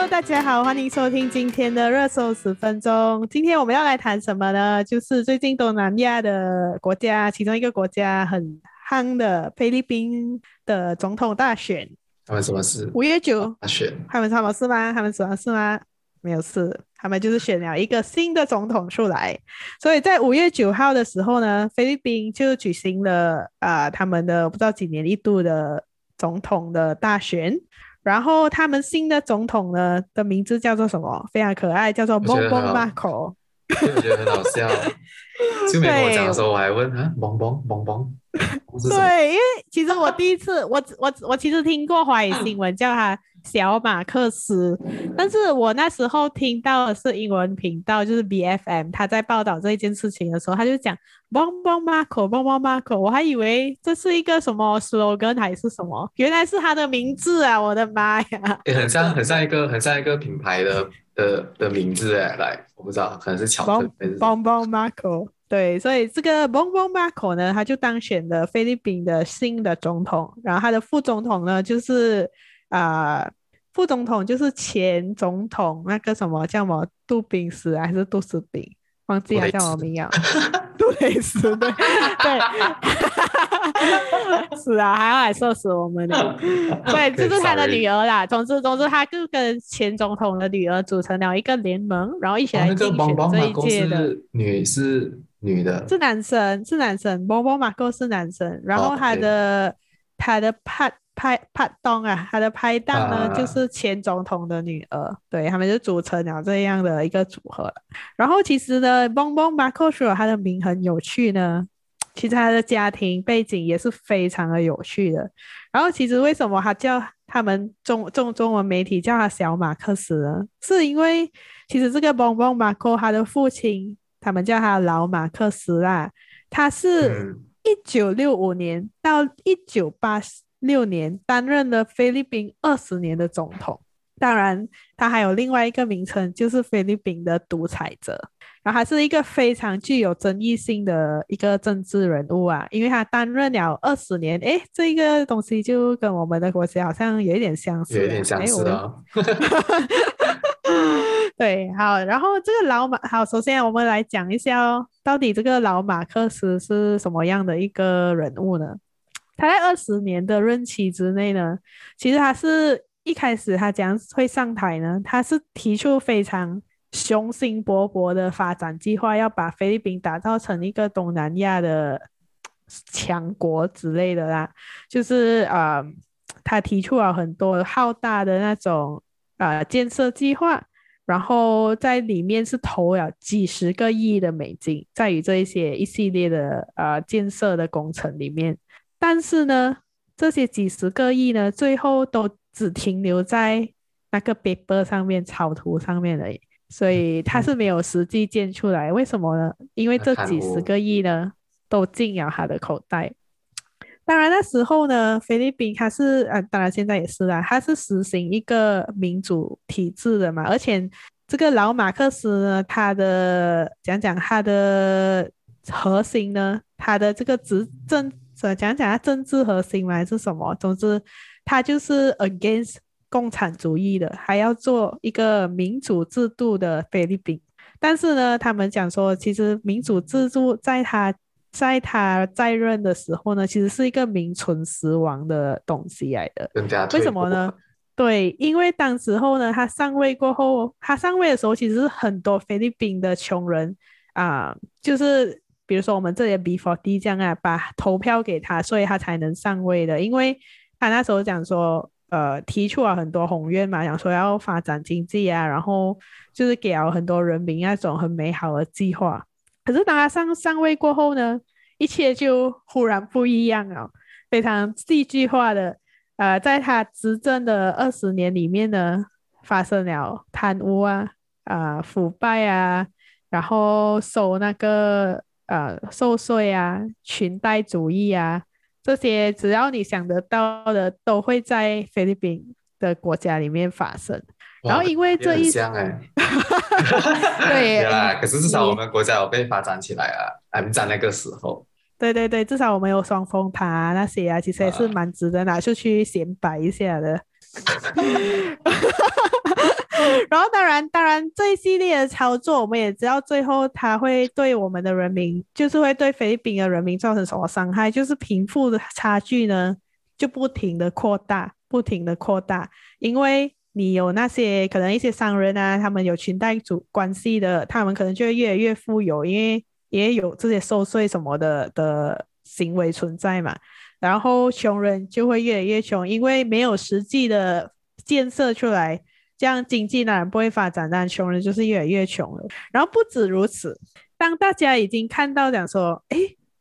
Hello，大家好，欢迎收听今天的热搜十分钟。今天我们要来谈什么呢？就是最近东南亚的国家，其中一个国家很夯的菲律宾的总统大选。他们什么事？五月九大选。他们什么事吗？他们什么事吗？没有事，他们就是选了一个新的总统出来。所以在五月九号的时候呢，菲律宾就举行了啊、呃，他们的不知道几年一度的总统的大选。然后他们新的总统呢的名字叫做什么？非常可爱，叫做 Bongbong Marcos。我觉得很好笑。就没跟我讲的时候，我还问啊，Bongbong Bongbong。对，因为其实我第一次，我我我其实听过华语新闻叫他。小马克思，但是我那时候听到的是英文频道，就是 BFM，他在报道这一件事情的时候，他就讲 Marcos，我还以为这是一个什么 slogan 还是什么，原来是他的名字啊！我的妈呀，也很像很像一个很像一个品牌的的的名字哎，来，我不知道，可能是巧克力。Bongbong Marcos，对，所以这个 Bongbong Marcos 呢，他就当选了菲律宾的新的总统，然后他的副总统呢，就是。啊、呃，副总统就是前总统那个什么叫什么杜宾斯还是杜斯宾，忘记了叫什么名啊？杜蕾斯对对，是啊，还要来射死我们的，对，这、就是他的女儿啦。总之总之，他就跟前总统的女儿组成了一个联盟，然后一起来竞选这一届的。女是女的，是男生，是男生。Bongbong Marcos 是男生，然后他的、哦他的 part。拍拍档啊，他的拍档呢、啊、就是前总统的女儿，对，他们就组成了这样的一个组合。然后其实呢，Bongbong Marcos 他的名很有趣呢，其实他的家庭背景也是非常的有趣的。然后其实为什么他叫他们中中中文媒体叫他小马克思呢？是因为其实这个 Bongbong Marcos 他的父亲，他们叫他老马克思啦，他是一九六五年到一九八六年担任了菲律宾二十年的总统，当然他还有另外一个名称，就是菲律宾的独裁者。然后他是一个非常具有争议性的一个政治人物啊，因为他担任了二十年，哎，这个东西就跟我们的国家好像有一点相似，有点相似啊。对，好，然后这个老马，好，首先我们来讲一下哦，到底这个老马克思是什么样的一个人物呢？他在二十年的任期之内呢，其实他是一开始他将会上台呢，他是提出非常雄心勃勃的发展计划，要把菲律宾打造成一个东南亚的强国之类的啦。就是啊、呃，他提出了很多浩大的那种啊、呃、建设计划，然后在里面是投了几十个亿的美金，在于这一些一系列的啊、呃、建设的工程里面。但是呢，这些几十个亿呢，最后都只停留在那个 paper 上面、草图上面而已，所以它是没有实际建出来。为什么呢？因为这几十个亿呢，都进了他的口袋。当然那时候呢，菲律宾它是啊，当然现在也是啦，它是实行一个民主体制的嘛。而且这个老马克思呢，他的讲讲他的核心呢，他的这个执政。讲讲他政治核心还是什么？总之，他就是 against 共产主义的，还要做一个民主制度的菲律宾。但是呢，他们讲说，其实民主制度在他在他在任的时候呢，其实是一个名存实亡的东西来的。为什么呢？对，因为当时候呢，他上位过后，他上位的时候，其实是很多菲律宾的穷人啊、呃，就是。比如说我们这里的 B4D 这样啊，把投票给他，所以他才能上位的。因为他那时候讲说，呃，提出了很多宏愿嘛，讲说要发展经济啊，然后就是给了很多人民那种很美好的计划。可是当他上上位过后呢，一切就忽然不一样了，非常戏剧化的。呃，在他执政的二十年里面呢，发生了贪污啊，啊、呃，腐败啊，然后收那个。呃，受税啊，裙带主义啊，这些只要你想得到的，都会在菲律宾的国家里面发生。然后因为这一，像哎，对啦，可是至少我们国家有被发展起来啊，还在那个时候。对对对，至少我们有双峰塔啊，那些啊，其实也是蛮值得拿出去显摆一下的。然后当然当然这一系列的操作，我们也知道最后他会对我们的人民，就是会对菲律宾的人民造成什么伤害，就是贫富的差距呢，就不停的扩大，不停的扩大，因为你有那些可能一些商人啊，他们有裙带主关系的，他们可能就会越来越富有，因为也有这些收税什么的的行为存在嘛。然后穷人就会越来越穷，因为没有实际的建设出来，这样经济当然不会发展，但穷人就是越来越穷了。然后不止如此，当大家已经看到讲说，哎，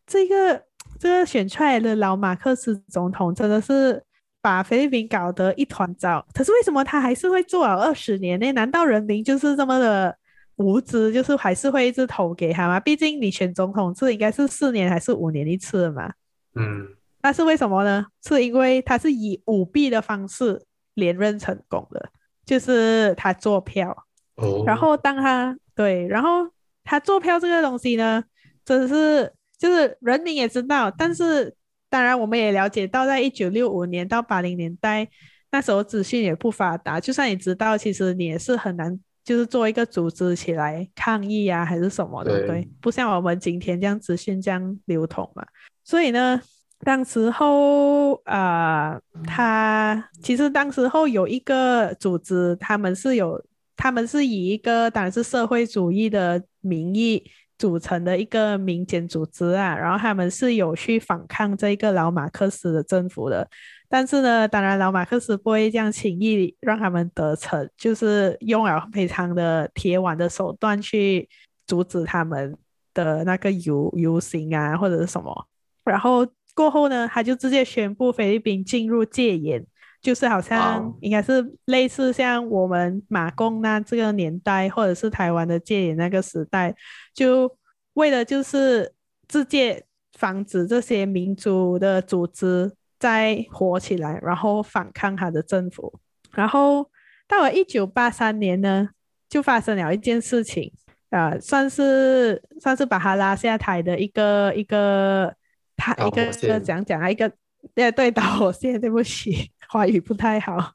这个这个选出来的老马克思总统真的是把菲律宾搞得一团糟，可是为什么他还是会做了二十年呢？难道人民就是这么的无知，就是还是会一直投给他吗？毕竟你选总统是应该是四年还是五年一次嘛？嗯。那是为什么呢？是因为他是以舞弊的方式连任成功的，就是他做票。哦。然后当他对，然后他做票这个东西呢，真是就是人民也知道，但是当然我们也了解到，在一九六五年到八零年代那时候资讯也不发达，就算你知道，其实你也是很难，就是做一个组织起来抗议啊，还是什么的，对，对，不像我们今天这样资讯这样流通嘛，所以呢。当时候，呃，他其实当时候有一个组织，他们是有，他们是以一个当然是社会主义的名义组成的一个民间组织啊，然后他们是有去反抗这个老马克思的政府的，但是呢，当然老马克思不会这样轻易让他们得逞，就是用了非常的铁腕的手段去阻止他们的那个游游行啊，或者是什么，然后。过后呢，他就直接宣布菲律宾进入戒严，就是好像应该是类似像我们马共那这个年代，或者是台湾的戒严那个时代，就为了就是自戒，防止这些民族的组织再火起来，然后反抗他的政府。然后到了一九八三年呢，就发生了一件事情，呃，算是算是把他拉下台的一个一个。他一个一个讲讲啊，一个对对导火线，对不起，华语不太好。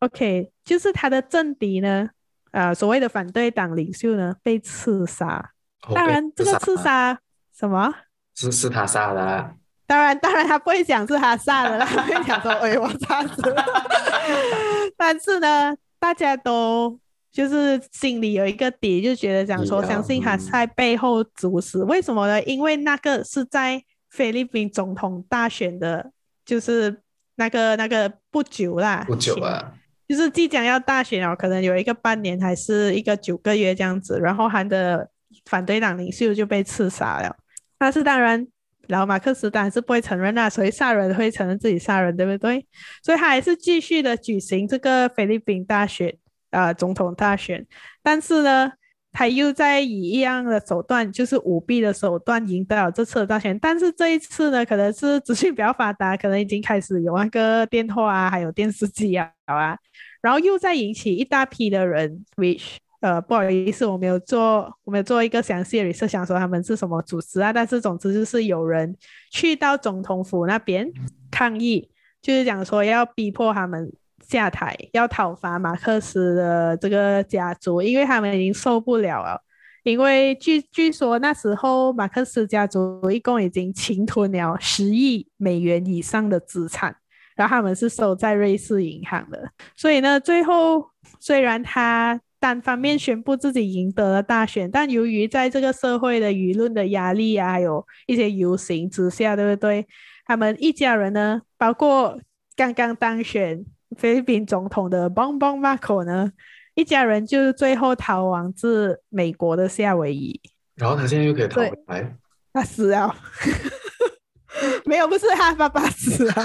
OK，就是他的政敌呢，呃，所谓的反对党领袖呢被刺杀。哦、当然，这个刺杀什么？是是他杀的、啊。当然，当然他不会讲是他杀的，他会讲说：“ 哎，我杀死了。”但是呢，大家都就是心里有一个底，就觉得讲说，相信他在背后主使。为什么呢？因为那个是在。菲律宾总统大选的，就是那个那个不久啦，不久啊，就是即将要大选哦，可能有一个半年还是一个九个月这样子，然后他的反对党领袖就被刺杀了。但是当然，老马克思当然是不会承认啊，所以杀人会承认自己杀人，对不对？所以他还是继续的举行这个菲律宾大选，呃，总统大选。但是呢，他又在以一样的手段，就是舞弊的手段赢得了这次的大选，但是这一次呢，可能是资讯比较发达，可能已经开始有那个电话啊，还有电视机啊，好啊，然后又在引起一大批的人，which 呃不好意思，我没有做，我没有做一个详细的 research，想说他们是什么组织啊，但是总之就是有人去到总统府那边抗议，就是讲说要逼迫他们。下台要讨伐马克思的这个家族，因为他们已经受不了了。因为据据说那时候马克思家族一共已经侵吞了十亿美元以上的资产，然后他们是收在瑞士银行的。所以呢，最后虽然他单方面宣布自己赢得了大选，但由于在这个社会的舆论的压力啊，还有一些游行之下，对不对？他们一家人呢，包括刚刚当选。菲律宾总统的邦邦马可呢，一家人就是最后逃亡至美国的夏威夷。然后他现在又可以逃回来？他死了？没有，不是他爸爸死了。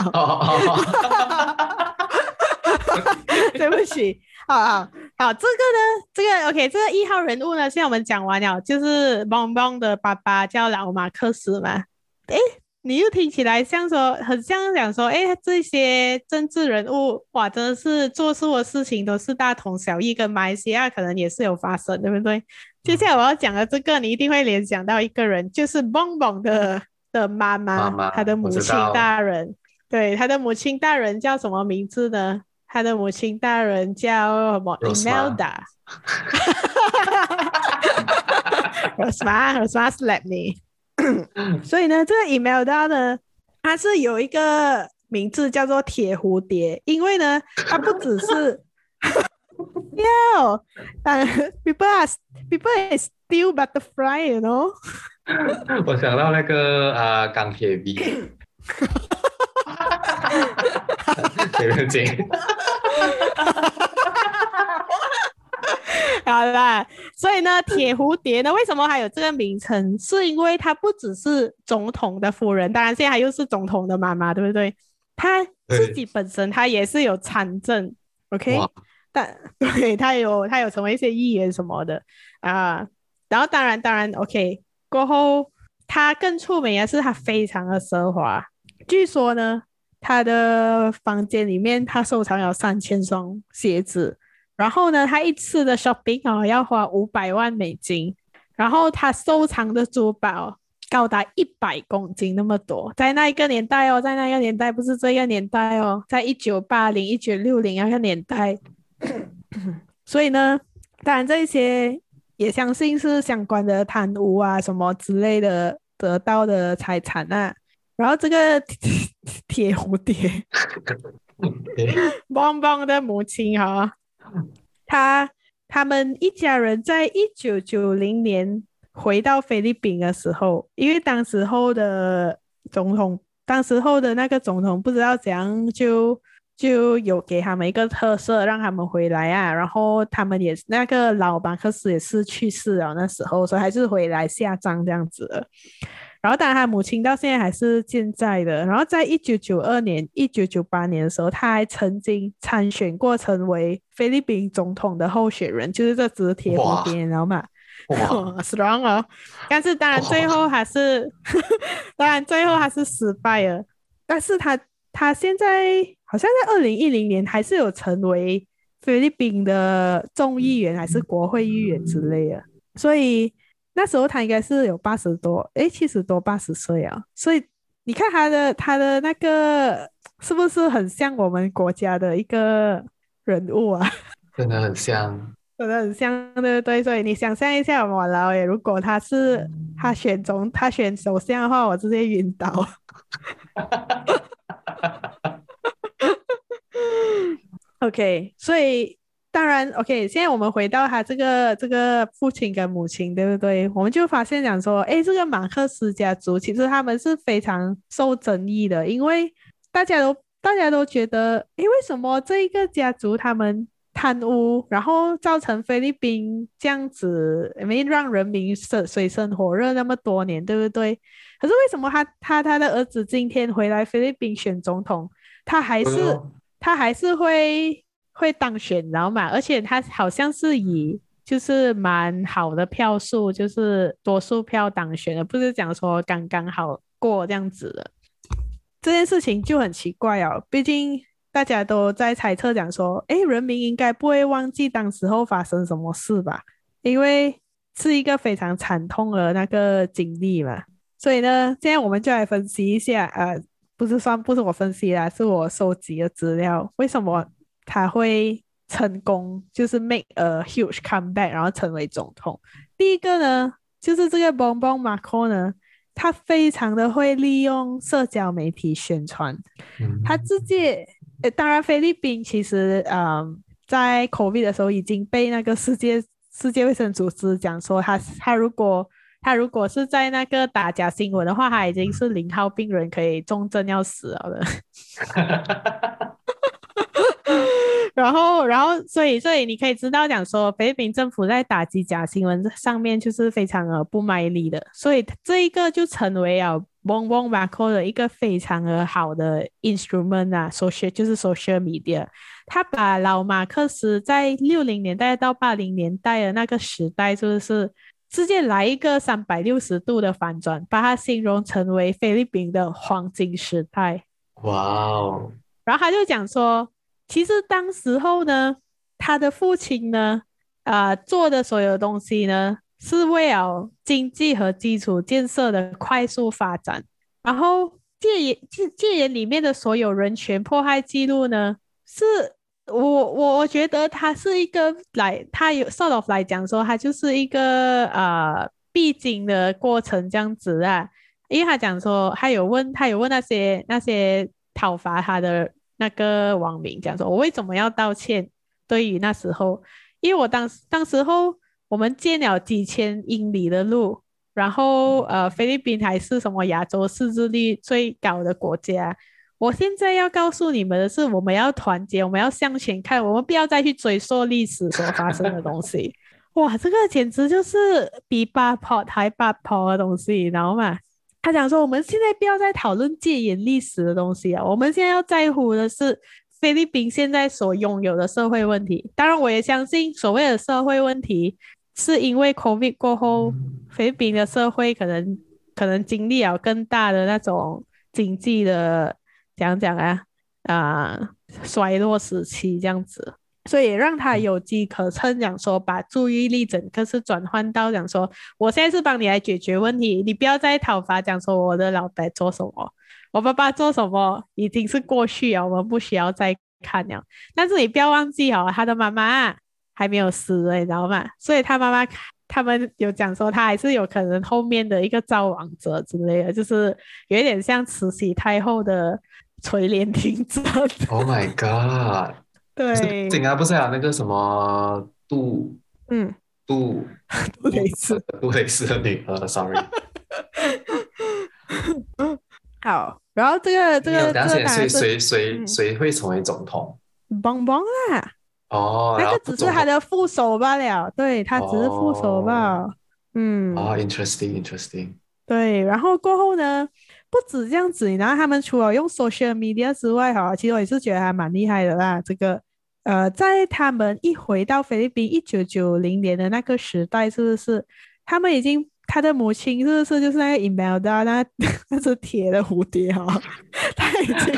对不起，好好好，这个呢，这个 OK，这个一号人物呢，现在我们讲完了，就是邦邦的爸爸叫老马克思嘛？诶。你又听起来像说，很像讲说，哎，这些政治人物，哇，真的是做错的事情都是大同小异，跟马来西亚可能也是有发生，对不对？接下来我要讲的这个，你一定会联想到一个人，就是蹦蹦的的妈妈，妈妈，他的母亲大人，对，她的母亲大人叫什么名字呢？她的母亲大人叫什么？Imelda。Rosma，Rosma slap me。所以呢，这个 Imelda 呢，它是有一个名字叫做铁蝴蝶，因为呢，它不只是，Yo，但 people are people is still butterfly，you know。我想到那个啊，钢铁 V。没问题。好啦，所以呢，铁蝴蝶呢，为什么还有这个名称？是因为她不只是总统的夫人，当然现在还又是总统的妈妈，对不对？她自己本身她也是有参政，OK？但对她有她有成为一些议员什么的啊。然后当然当然 OK 过后，她更出名的是她非常的奢华。据说呢，她的房间里面她收藏有三千双鞋子。然后呢，他一次的 shopping 哦要花五百万美金，然后他收藏的珠宝高达一百公斤那么多，在那一个年代哦，在那个年代不是这个年代哦，在一九八零、一九六零那个年代，所以呢，当然这些也相信是相关的贪污啊什么之类的得到的财产啊，然后这个 铁蝴蝶，邦邦 的母亲哈、哦。他他们一家人在一九九零年回到菲律宾的时候，因为当时候的总统，当时候的那个总统不知道怎样就就有给他们一个特赦，让他们回来啊。然后他们也那个老马克思也是去世了，那时候所以还是回来下葬这样子的。然后，当然，他母亲到现在还是健在的。然后，在一九九二年、一九九八年的时候，他还曾经参选过，成为菲律宾总统的候选人，就是这只铁蝴蝶，你知道吗？哇，strong 哦！但是，当然，最后还是，当然，最后还是失败了。但是他，他现在好像在二零一零年还是有成为菲律宾的众议员，还是国会议员之类的，所以。那时候他应该是有八十多，诶，七十多八十岁啊，所以你看他的他的那个是不是很像我们国家的一个人物啊？真的很像，真的很像，对不对？所以你想象一下，我老爷如果他是他选总他选首相的话，我直接晕倒。OK，所以。当然，OK。现在我们回到他这个这个父亲跟母亲，对不对？我们就发现讲说，哎，这个马克思家族其实他们是非常受争议的，因为大家都大家都觉得，哎，为什么这一个家族他们贪污，然后造成菲律宾这样子，没让人民生水深火热那么多年，对不对？可是为什么他他他的儿子今天回来菲律宾选总统，他还是他还是会。会当选，然后嘛，而且他好像是以就是蛮好的票数，就是多数票当选的，不是讲说刚刚好过这样子的。这件事情就很奇怪哦，毕竟大家都在猜测讲说，诶，人民应该不会忘记当时候发生什么事吧？因为是一个非常惨痛的那个经历嘛。所以呢，现在我们就来分析一下，呃，不是算不是我分析啦，是我收集的资料，为什么？他会成功，就是 make a huge comeback，然后成为总统。第一个呢，就是这个 Bongbong Marcos 呢，他非常的会利用社交媒体宣传。嗯、他自己，呃，当然菲律宾其实，嗯，在 COVID 的时候已经被那个世界世界卫生组织讲说他，他他如果他如果是在那个打假新闻的话，他已经是零号病人，可以重症要死了的。然后，然后，所以，所以你可以知道，讲说菲律宾政府在打击假新闻上面就是非常的不卖力的，所以这一个就成为了 Bongbong Marcos 的一个非常的好的 instrument 啊，social 就是 social media，他把老马克思在六零年代到八零年代的那个时代，就是直接来一个三百六十度的反转，把它形容成为菲律宾的黄金时代。哇哦！然后他就讲说。其实当时候呢，他的父亲呢，啊、做的所有东西呢，是为了经济和基础建设的快速发展。然后戒严戒戒严里面的所有人权迫害记录呢，是我我我觉得他是一个来，他有 sort of 来讲说，他就是一个呃必经的过程这样子啊。因为他讲说，他有问他有问那些那些讨伐他的那个网民，讲说我为什么要道歉？对于那时候，因为我当时当时候我们建了几千英里的路，然后呃菲律宾还是什么亚洲识字率最高的国家。我现在要告诉你们的是，我们要团结，我们要向前看，我们不要再去追溯历史所发生的东西。哇，这个简直就是比八婆还八婆的东西，你知道吗？他讲说，我们现在不要再讨论戒严历史的东西啊，我们现在要在乎的是菲律宾现在所拥有的社会问题。当然，我也相信所谓的社会问题，是因为 COVID 过后，菲律宾的社会可能可能经历了更大的那种经济的。讲讲啊啊，衰落时期这样子，所以让他有机可乘，讲说把注意力整个是转换到讲说，我现在是帮你来解决问题，你不要再讨伐，讲说我的老爸做什么，我爸爸做什么已经是过去了，我们不需要再看了。但是你不要忘记哦，他的妈妈还没有死，你知道吗？所以他妈妈他们有讲说，他还是有可能后面的一个造王者之类的，就是有一点像慈禧太后的。垂帘听政。Oh my god！对，警察不是有那个什么杜，嗯，杜 杜蕾斯，杜蕾斯的女儿，sorry。好，然后这个这个，这个谁谁谁谁会成为总统？邦邦啦。哦，那个只是他的副手罢了，对，他只是副手罢。嗯。哦，interesting，interesting。对，然后过后呢？不止这样子，然后他们除了用 social media 之外，哈，其实我也是觉得还蛮厉害的啦。这个，呃，在他们一回到菲律宾一九九零年的那个时代，是不是？他们已经，他的母亲是不是就是那个 Imelda 那 那只铁的蝴蝶哈？他已经，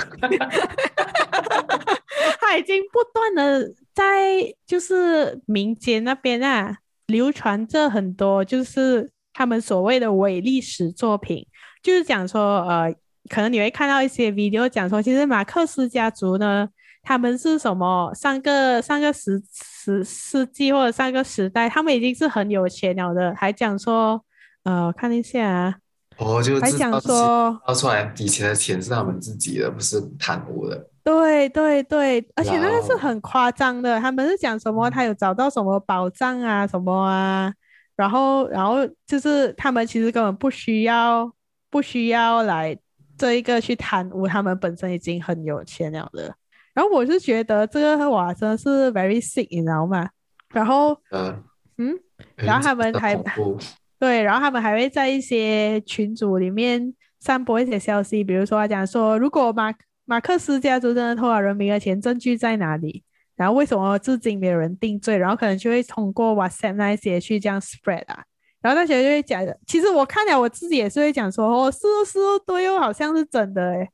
他已经不断的在就是民间那边啊流传着很多，就是他们所谓的伪历史作品。就是讲说，呃，可能你会看到一些 video 讲说，其实马克思家族呢，他们是什么上个上个十十世纪或者上个时代，他们已经是很有钱了的，还讲说，呃，我看一下啊，哦，就还讲说，掏出来以前的钱是他们自己的，不是贪污的。对对对，而且那个是很夸张的，他们是讲什么，他有找到什么宝藏啊，什么啊，然后然后就是他们其实根本不需要。不需要来这一个去贪污，他们本身已经很有钱了的。然后我是觉得这个哇，真的是 very sick，你知道吗？然后，嗯，嗯，然后他们还 对，然后他们还会在一些群组里面散播一些消息，比如说他讲说，如果马马克思家族真的偷了人民的钱，证据在哪里？然后为什么至今没有人定罪？然后可能就会通过 WhatsApp 那一些去这样 spread 啊。然后那些就会讲的，其实我看了我自己也是会讲说，哦，是哦是哦，对哦，好像是真的诶。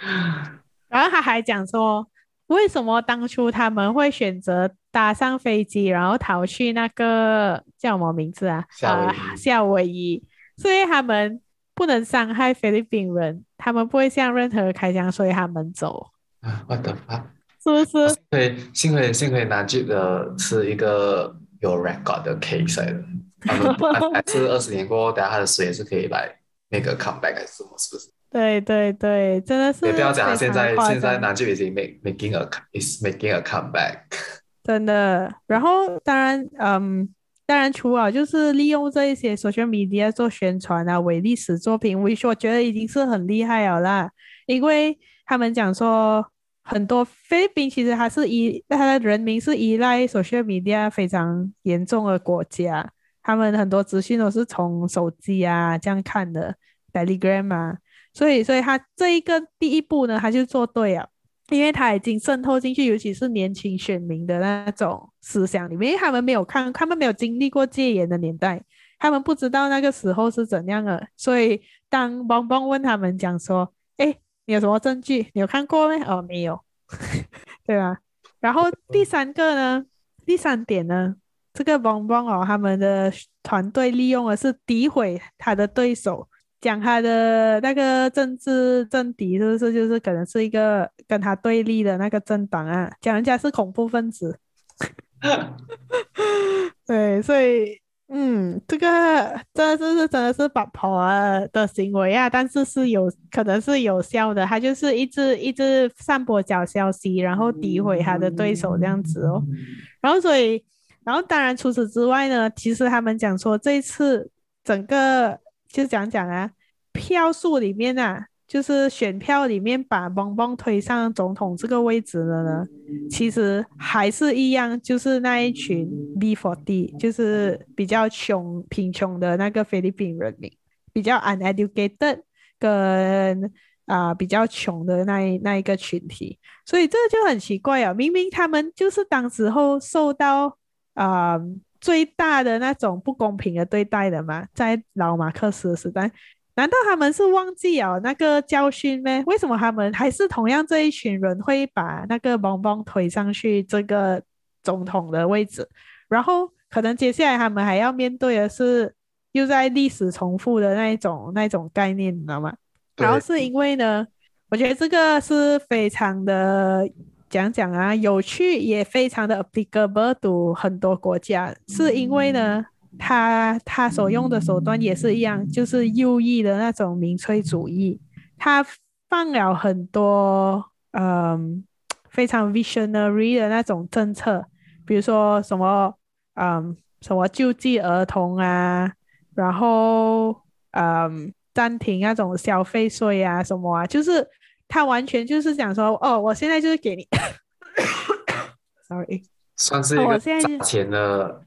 然后他还讲说，为什么当初他们会选择搭上飞机，然后逃去那个叫什么名字啊？夏夏威夷。所以他们不能伤害菲律宾人，他们不会向任何人开枪，所以他们走。啊，我的妈！是不是？对，幸亏幸亏拿这个是一个有 record 的 case 的。是二十年过后，等下他的水是可以来那个 comeback 还是什么？是不是？对对对，真的是。也不要讲，现在现在南极已经 make making a is making a comeback。真的，然后当然，嗯，当然除了就是利用这一些 social media 做宣传啊，伪历史作品，我我觉得已经是很厉害了啦。因为他们讲说，很多菲律宾其实还是依他的人民是依赖 social media 非常严重的国家。他们很多资讯都是从手机啊这样看的，Telegram 啊，所以所以他这一个第一步呢，他就做对了，因为他已经渗透进去，尤其是年轻选民的那种思想里面，因为他们没有看，他们没有经历过戒严的年代，他们不知道那个时候是怎样的，所以当邦邦问他们讲说，哎，你有什么证据？你有看过没？哦，没有，对吧？然后第三个呢，第三点呢？这个邦邦哦，他们的团队利用的是诋毁他的对手，讲他的那个政治政敌是不是就是可能是一个跟他对立的那个政党啊？讲人家是恐怖分子，对，所以嗯，这个这这是是真的是八婆的行为啊，但是是有可能是有效的，他就是一直一直散播假消息，然后诋毁他的对手这样子哦，然后所以，然后当然除此之外呢，其实他们讲说这一次整个。就讲讲啊，票数里面啊，就是选票里面把邦邦推上总统这个位置的呢，其实还是一样，就是那一群 B for D，就是比较穷贫穷的那个菲律宾人民，比较 uneducated 跟啊、比较穷的那一那一个群体，所以这就很奇怪啊，明明他们就是当时候受到啊。最大的那种不公平的对待的嘛，在老马克思的时代，难道他们是忘记了那个教训吗？为什么他们还是同样这一群人会把那个邦邦推上去这个总统的位置？然后可能接下来他们还要面对的是又在历史重复的那一种那一种概念，你知道吗？然后是因为呢，我觉得这个是非常的。讲讲啊，有趣也非常的 applicable to 很多国家，是因为呢，他他所用的手段也是一样，就是右翼的那种民粹主义，他放了很多嗯非常 visionary 的那种政策，比如说什么嗯什么救济儿童啊，然后嗯暂停那种消费税啊什么啊，就是。他完全就是讲说，哦，我现在就是给你，sorry，算是一个赚钱的，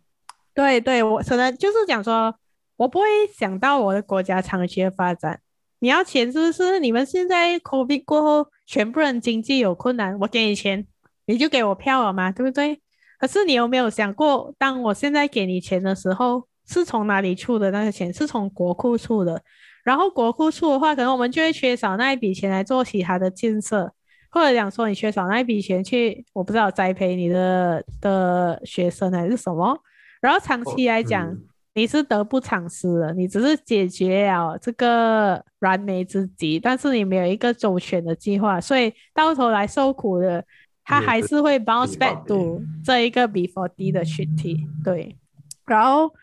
对对，我可能就是讲说，我不会想到我的国家长期的发展。你要钱是不是？你们现在 COVID 过后，全部人经济有困难，我给你钱，你就给我票了嘛，对不对？可是你有没有想过，当我现在给你钱的时候，是从哪里出的那个钱？是从国库出的。然后国库处的话，可能我们就会缺少那一笔钱来做其他的建设，或者讲说你缺少那一笔钱去，我不知道栽培你的的学生还是什么。然后长期来讲，哦嗯、你是得不偿失的，你只是解决了这个燃眉之急，但是你没有一个周全的计划，所以到头来受苦的，他还是会 bounce back to 这一个 B40 的群体，对。然后，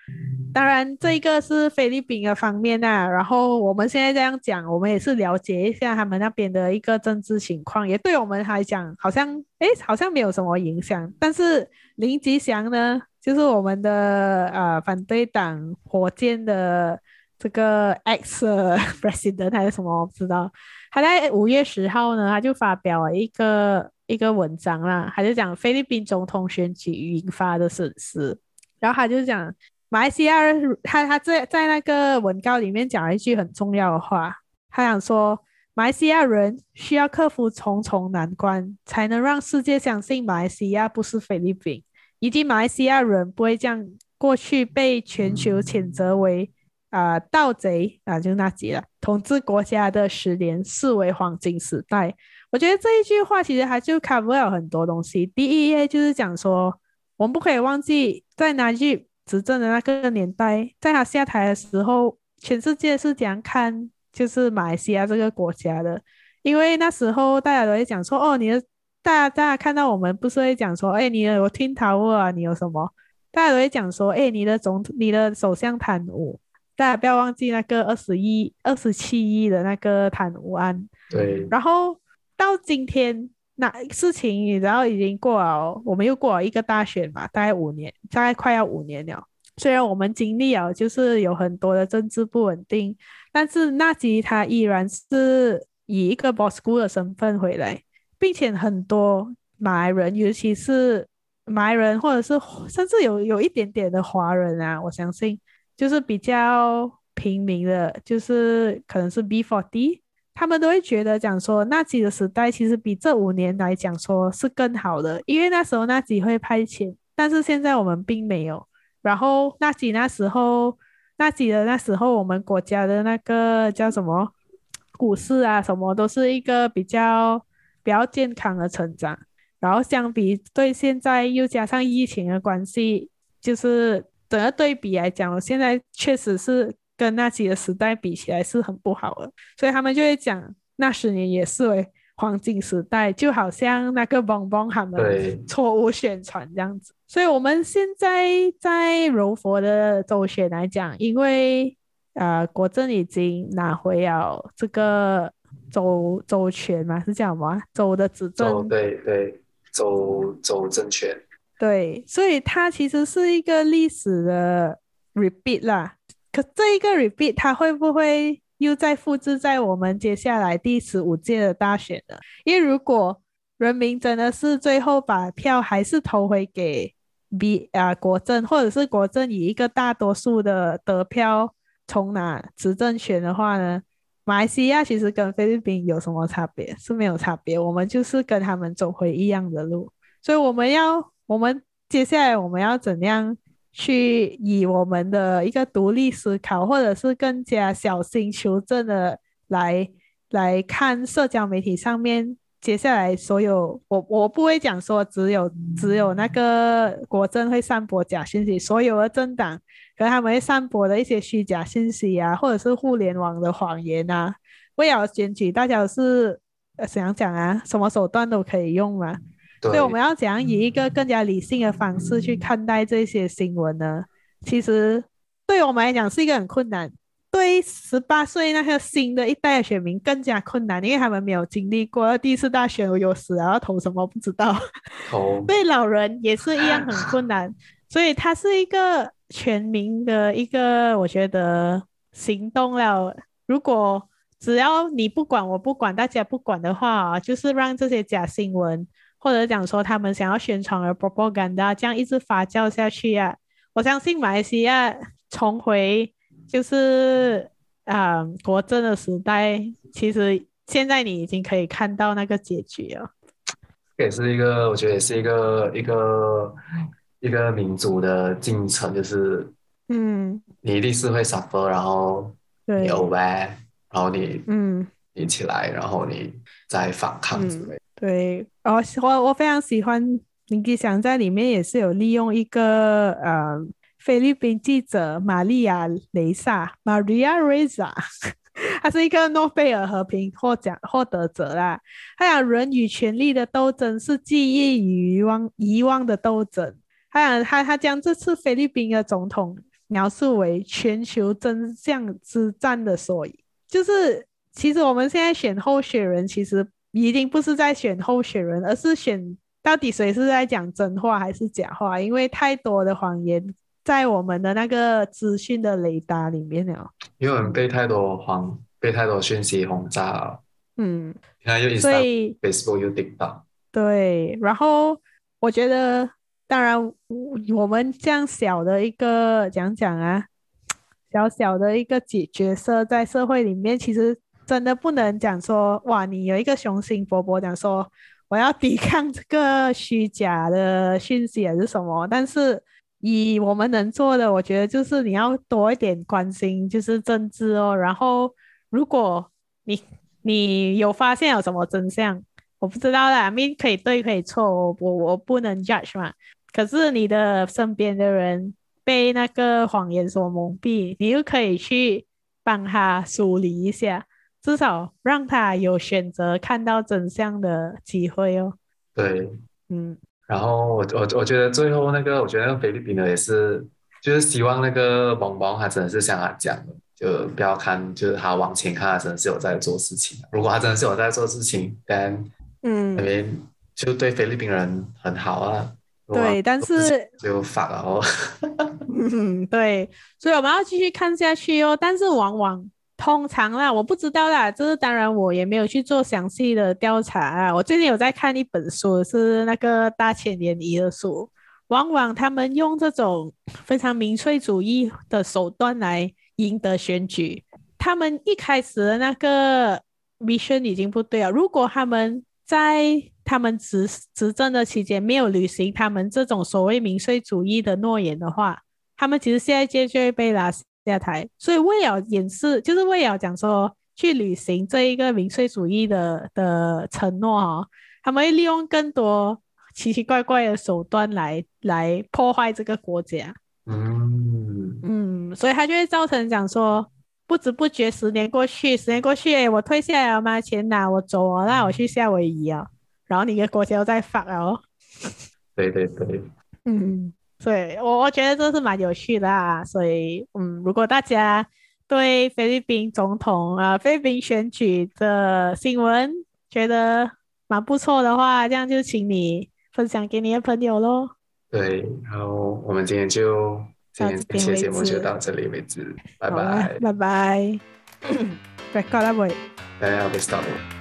当然，这一个是菲律宾的方面啊。然后我们现在这样讲，我们也是了解一下他们那边的一个政治情况，也对我们来讲，好像哎，好像没有什么影响。但是林吉祥呢，就是我们的呃反对党火箭的这个 ex president 还是什么，我不知道。他在五月十号呢，他就发表了一个一个文章啦，他就讲菲律宾总统选举引发的损失。然后他就讲，马来西亚人，他他在在那个文稿里面讲了一句很重要的话，他想说，马来西亚人需要克服重重难关，才能让世界相信马来西亚不是菲律宾，以及马来西亚人不会将过去被全球谴责为啊、盗贼啊，就那几了统治国家的十年视为黄金时代。我觉得这一句话其实还就 cover 了很多东西。第一页就是讲说。我们不可以忘记，在纳吉执政的那个年代，在他下台的时候，全世界是怎样看就是马来西亚这个国家的？因为那时候大家都会讲说，哦，你的大家大家看到我们不是会讲说，哎，你有 Twin Tower 啊，你有什么？大家都会讲说，哎，你的总你的首相贪污，大家不要忘记那个二十亿、二十七亿的那个贪污案。对。然后到今天。那事情你知道已经过了，我们又过了一个大选嘛，大概五年，大概快要五年了。虽然我们经历了就是有很多的政治不稳定，但是纳吉他依然是以一个 boss school 的身份回来，并且很多马来人，尤其是马来人，或者是甚至有有一点点的华人啊，我相信就是比较平民的，就是可能是 B40。他们都会觉得讲说，纳吉的时代其实比这五年来讲说是更好的，因为那时候纳吉会派遣，但是现在我们并没有。然后纳吉那时候，纳吉的那时候，我们国家的那个叫什么股市啊，什么都是一个比较比较健康的成长。然后相比对现在又加上疫情的关系，就是整个对比来讲，现在确实是。跟那几个时代比起来是很不好的，所以他们就会讲那十年也是为黄金时代，就好像那个 bonbon 他们错误宣传这样子。所以我们现在在柔佛的周选来讲，因为呃国政已经拿回了这个周周权嘛，是这样吗？周的执政，对对，周周政权，对，所以它其实是一个历史的 repeat 啦。可这一个 repeat，它会不会又再复制在我们接下来第十五届的大选呢？因为如果人民真的是最后把票还是投回给 B 啊国政，或者是国政以一个大多数的得票重拿执政权的话呢，马来西亚其实跟菲律宾有什么差别？是没有差别，我们就是跟他们走回一样的路。所以我们要，我们接下来我们要怎样？去以我们的一个独立思考，或者是更加小心求证的来来看社交媒体上面接下来所有，我我不会讲说只有只有那个国政会散播假信息，所有的政党可他们会散播的一些虚假信息啊，或者是互联网的谎言啊，为了选举，大家是怎样讲啊？什么手段都可以用嘛。所以我们要怎样以一个更加理性的方式去看待这些新闻呢？其实对我们来讲是一个很困难，对十八岁那个新的一代的选民更加困难，因为他们没有经历过第一次大选，有时然后投什么不知道。投。对老人也是一样很困难，所以它是一个全民的一个，我觉得行动了。如果只要你不管我不管，大家不管的话，就是让这些假新闻。或者讲说他们想要宣传而 propaganda，这样一直发酵下去啊！我相信马来西亚重回就是啊、呃、国政的时代，其实现在你已经可以看到那个结局了。也是一个，我觉得也是一个一个一个民族的进程，就是嗯，你一定是会 suffer，然后你 aware，然后你嗯，你起来，然后你再反抗之类的。嗯对，我我我非常喜欢林吉祥在里面也是有利用一个呃菲律宾记者玛利亚雷萨 Maria Reza，他是一个诺贝尔和平获奖获得者啦。他讲人与权力的斗争是记忆与遗忘遗忘的斗争。他讲他他将这次菲律宾的总统描述为全球真相之战的缩影，就是其实我们现在选候选人其实。一定不是在选候选人，而是选到底谁是在讲真话还是假话，因为太多的谎言在我们的那个资讯的雷达里面了。因为我们被太多谎，被太多讯息轰炸了。嗯，所以 Facebook 又顶到。对，然后我觉得，当然我们这样小的一个讲讲啊，小小的一个角角色在社会里面，其实。真的不能讲说哇，你有一个雄心勃勃讲说我要抵抗这个虚假的讯息还是什么？但是以我们能做的，我觉得就是你要多一点关心，就是政治哦。然后如果你你有发现有什么真相，我不知道啦，咪可以对可以错，我我我不能 judge 嘛。可是你的身边的人被那个谎言所蒙蔽，你又可以去帮他梳理一下。至少让他有选择看到真相的机会哦。对，嗯。然后我我我觉得最后那个，我觉得那个菲律宾的也是，就是希望那个邦邦他真的是像他讲的，就不要看，就是他往前看，他真的是有在做事情。如果他真的是有在做事情，但嗯，那边就对菲律宾人很好啊。对，但是就反了哦。嗯，对，所以我们要继续看下去哦。但是往往。通常啦，我不知道啦，这是当然，我也没有去做详细的调查啊。我最近有在看一本书，是那个大千年一的书。往往他们用这种非常民粹主义的手段来赢得选举。他们一开始的那个 mission 已经不对了。如果他们在他们执执政的期间没有履行他们这种所谓民粹主义的诺言的话，他们其实下一届就会被拉台，所以为了掩饰，就是为了讲说去履行这一个民粹主义的的承诺哦，他们会利用更多奇奇怪怪的手段来来破坏这个国家。嗯嗯，所以他就会造成讲说，不知不觉十年过去，十年过去，我退下来了吗？钱拿我走了，那我去夏威夷啊，然后你的国家又在发哦。对对对，嗯，所以我我觉得这是蛮有趣的啊。所以嗯，如果大家对菲律宾总统啊、呃、菲律宾选举的新闻觉得蛮不错的话，这样就请你分享给你的朋友喽。对，然后我们今天就今天这期节目就到这里为止，拜拜，拜拜，拜，告了未？大家要被 stop 了。